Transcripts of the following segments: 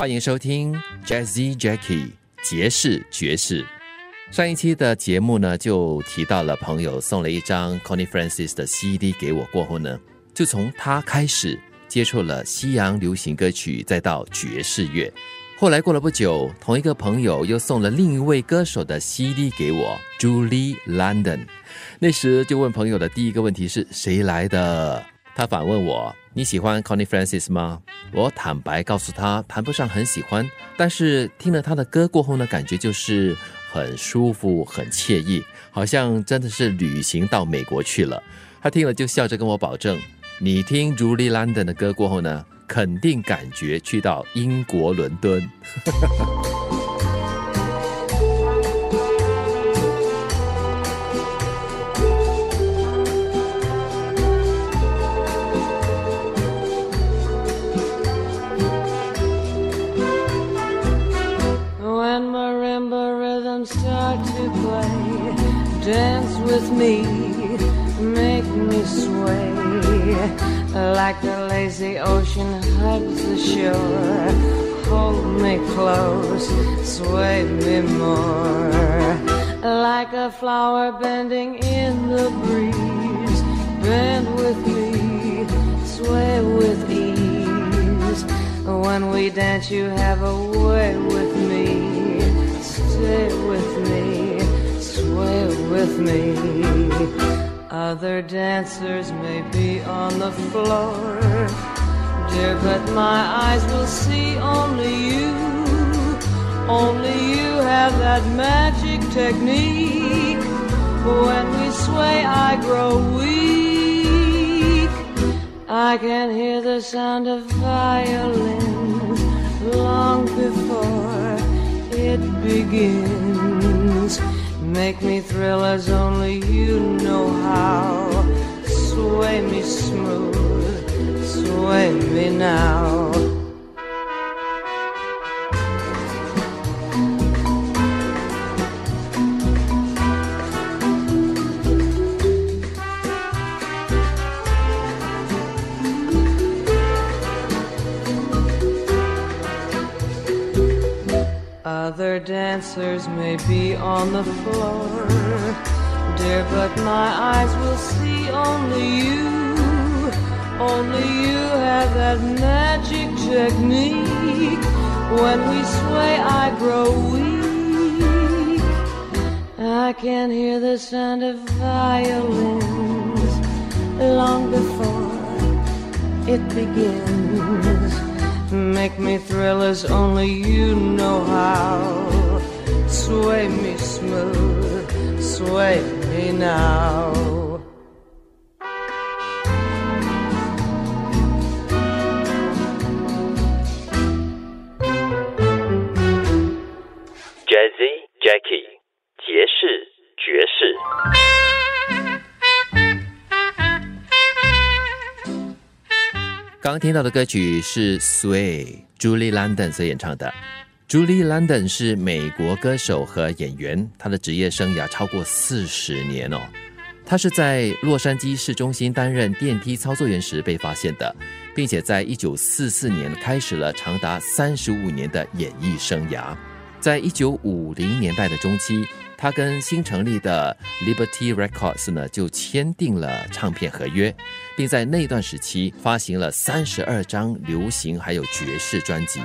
欢迎收听 Jazzy Jackie 爵士爵士。上一期的节目呢，就提到了朋友送了一张 Connie Francis 的 CD 给我，过后呢，就从他开始接触了西洋流行歌曲，再到爵士乐。后来过了不久，同一个朋友又送了另一位歌手的 CD 给我，Julie London。那时就问朋友的第一个问题是谁来的？他反问我。你喜欢 Connie Francis 吗？我坦白告诉他，谈不上很喜欢，但是听了他的歌过后呢，感觉就是很舒服、很惬意，好像真的是旅行到美国去了。他听了就笑着跟我保证：“你听 Julie London 的歌过后呢，肯定感觉去到英国伦敦。” like the lazy ocean hugs the shore. Hold me close, sway me more like a flower bending in the breeze. Bend with me, sway with ease. When we dance, you have a way with me. Stay with me sway with me. Other dancers may be on the floor, dear, but my eyes will see only you. Only you have that magic technique. When we sway, I grow weak. I can hear the sound of violins long before it begins. Make me thrill as only you know how. Sway me smooth, sway me now. Other dancers may be on the floor, dear, but my eyes will see only you. Only you have that magic technique. When we sway, I grow weak. I can hear the sound of violins long before it begins. Make me thrill as only you know how. Sway me smooth, sway me now. Jazzy Jackie，刚听到的歌曲是《Sway》，Julie London 所演唱的。Julie London 是美国歌手和演员，她的职业生涯超过四十年哦。她是在洛杉矶市中心担任电梯操作员时被发现的，并且在一九四四年开始了长达三十五年的演艺生涯。在一九五零年代的中期。他跟新成立的 Liberty Records 呢就签订了唱片合约，并在那段时期发行了三十二张流行还有爵士专辑。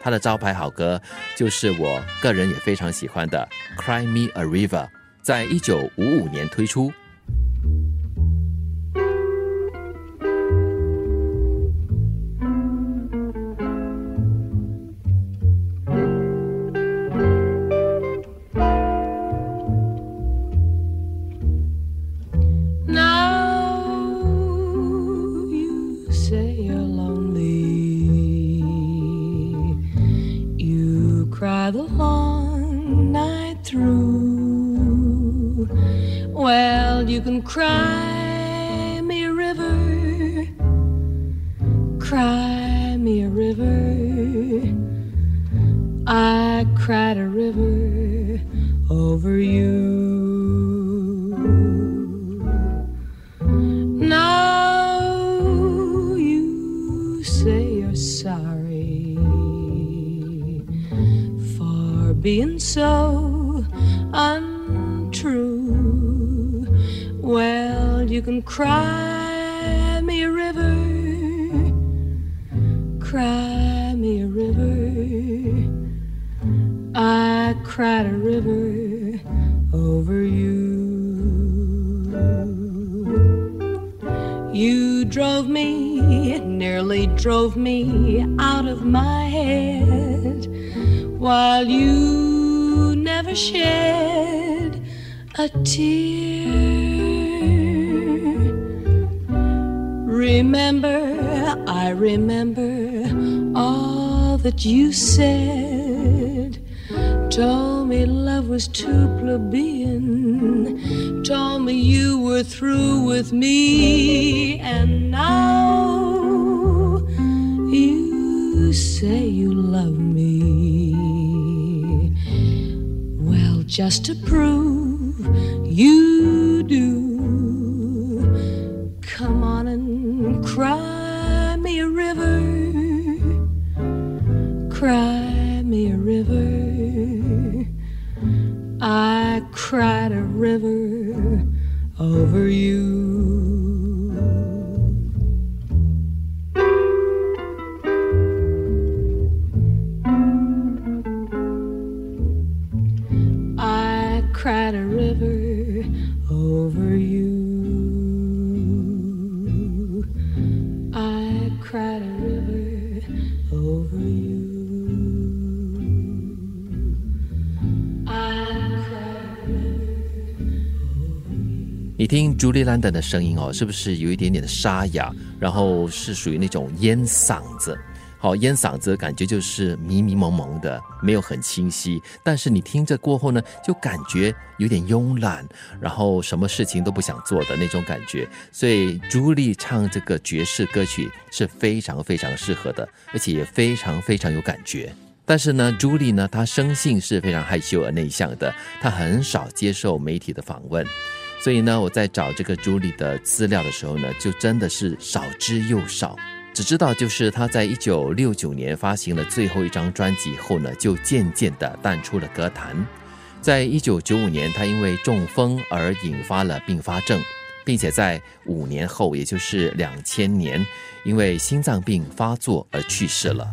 他的招牌好歌就是我个人也非常喜欢的《Cry Me a River》，在一九五五年推出。Cry me a river. Cry me a river. I cried a river over you. Now you say you're sorry for being so you can cry me a river, cry me a river. I cried a river over you. You drove me, nearly drove me out of my head, while you never shed a tear. I remember all that you said. Told me love was too plebeian. Told me you were through with me. And now you say you love me. Well, just to prove you do, you. 你听朱莉兰登的声音哦，是不是有一点点的沙哑？然后是属于那种烟嗓子。好，烟嗓子感觉就是迷迷蒙蒙的，没有很清晰。但是你听着过后呢，就感觉有点慵懒，然后什么事情都不想做的那种感觉。所以朱莉唱这个爵士歌曲是非常非常适合的，而且也非常非常有感觉。但是呢，朱莉呢，她生性是非常害羞而内向的，她很少接受媒体的访问。所以呢，我在找这个朱莉的资料的时候呢，就真的是少之又少。只知道就是她在一九六九年发行了最后一张专辑后呢，就渐渐的淡出了歌坛。在一九九五年，她因为中风而引发了并发症，并且在五年后，也就是两千年，因为心脏病发作而去世了。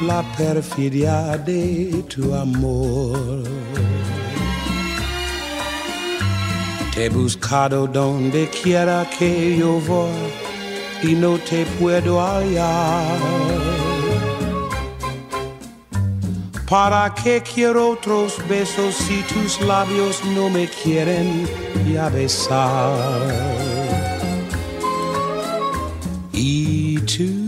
la perfidia de tu amor. Te he buscado donde quiera que yo voy y no te puedo hallar. ¿Para qué quiero otros besos si tus labios no me quieren ya besar? Y tú,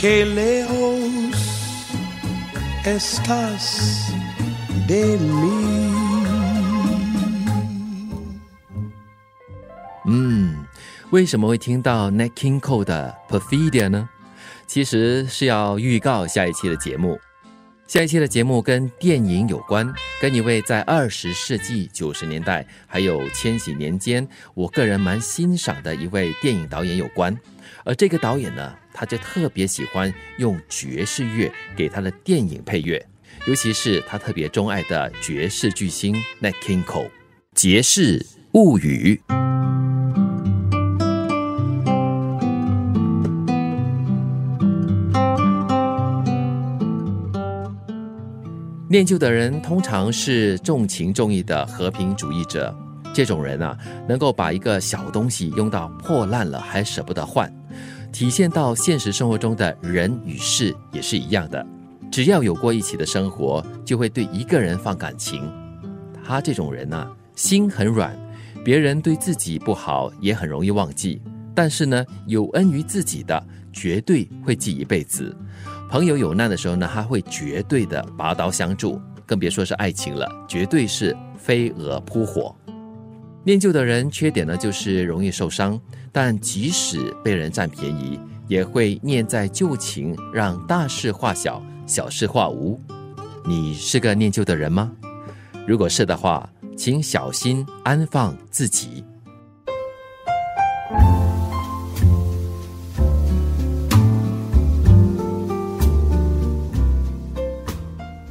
Que lejos estás de mí. 嗯，为什么会听到 Nat King Cole 的 Perfidia 呢？其实是要预告下一期的节目。下一期的节目跟电影有关，跟一位在二十世纪九十年代还有千禧年间，我个人蛮欣赏的一位电影导演有关。而这个导演呢，他就特别喜欢用爵士乐给他的电影配乐，尤其是他特别钟爱的爵士巨星 Nat King Cole，《爵士物语》。念旧的人通常是重情重义的和平主义者，这种人啊，能够把一个小东西用到破烂了还舍不得换，体现到现实生活中的人与事也是一样的。只要有过一起的生活，就会对一个人放感情。他这种人呢、心很软，别人对自己不好也很容易忘记，但是呢，有恩于自己的，绝对会记一辈子。朋友有难的时候呢，他会绝对的拔刀相助，更别说是爱情了，绝对是飞蛾扑火。念旧的人缺点呢，就是容易受伤，但即使被人占便宜，也会念在旧情，让大事化小，小事化无。你是个念旧的人吗？如果是的话，请小心安放自己。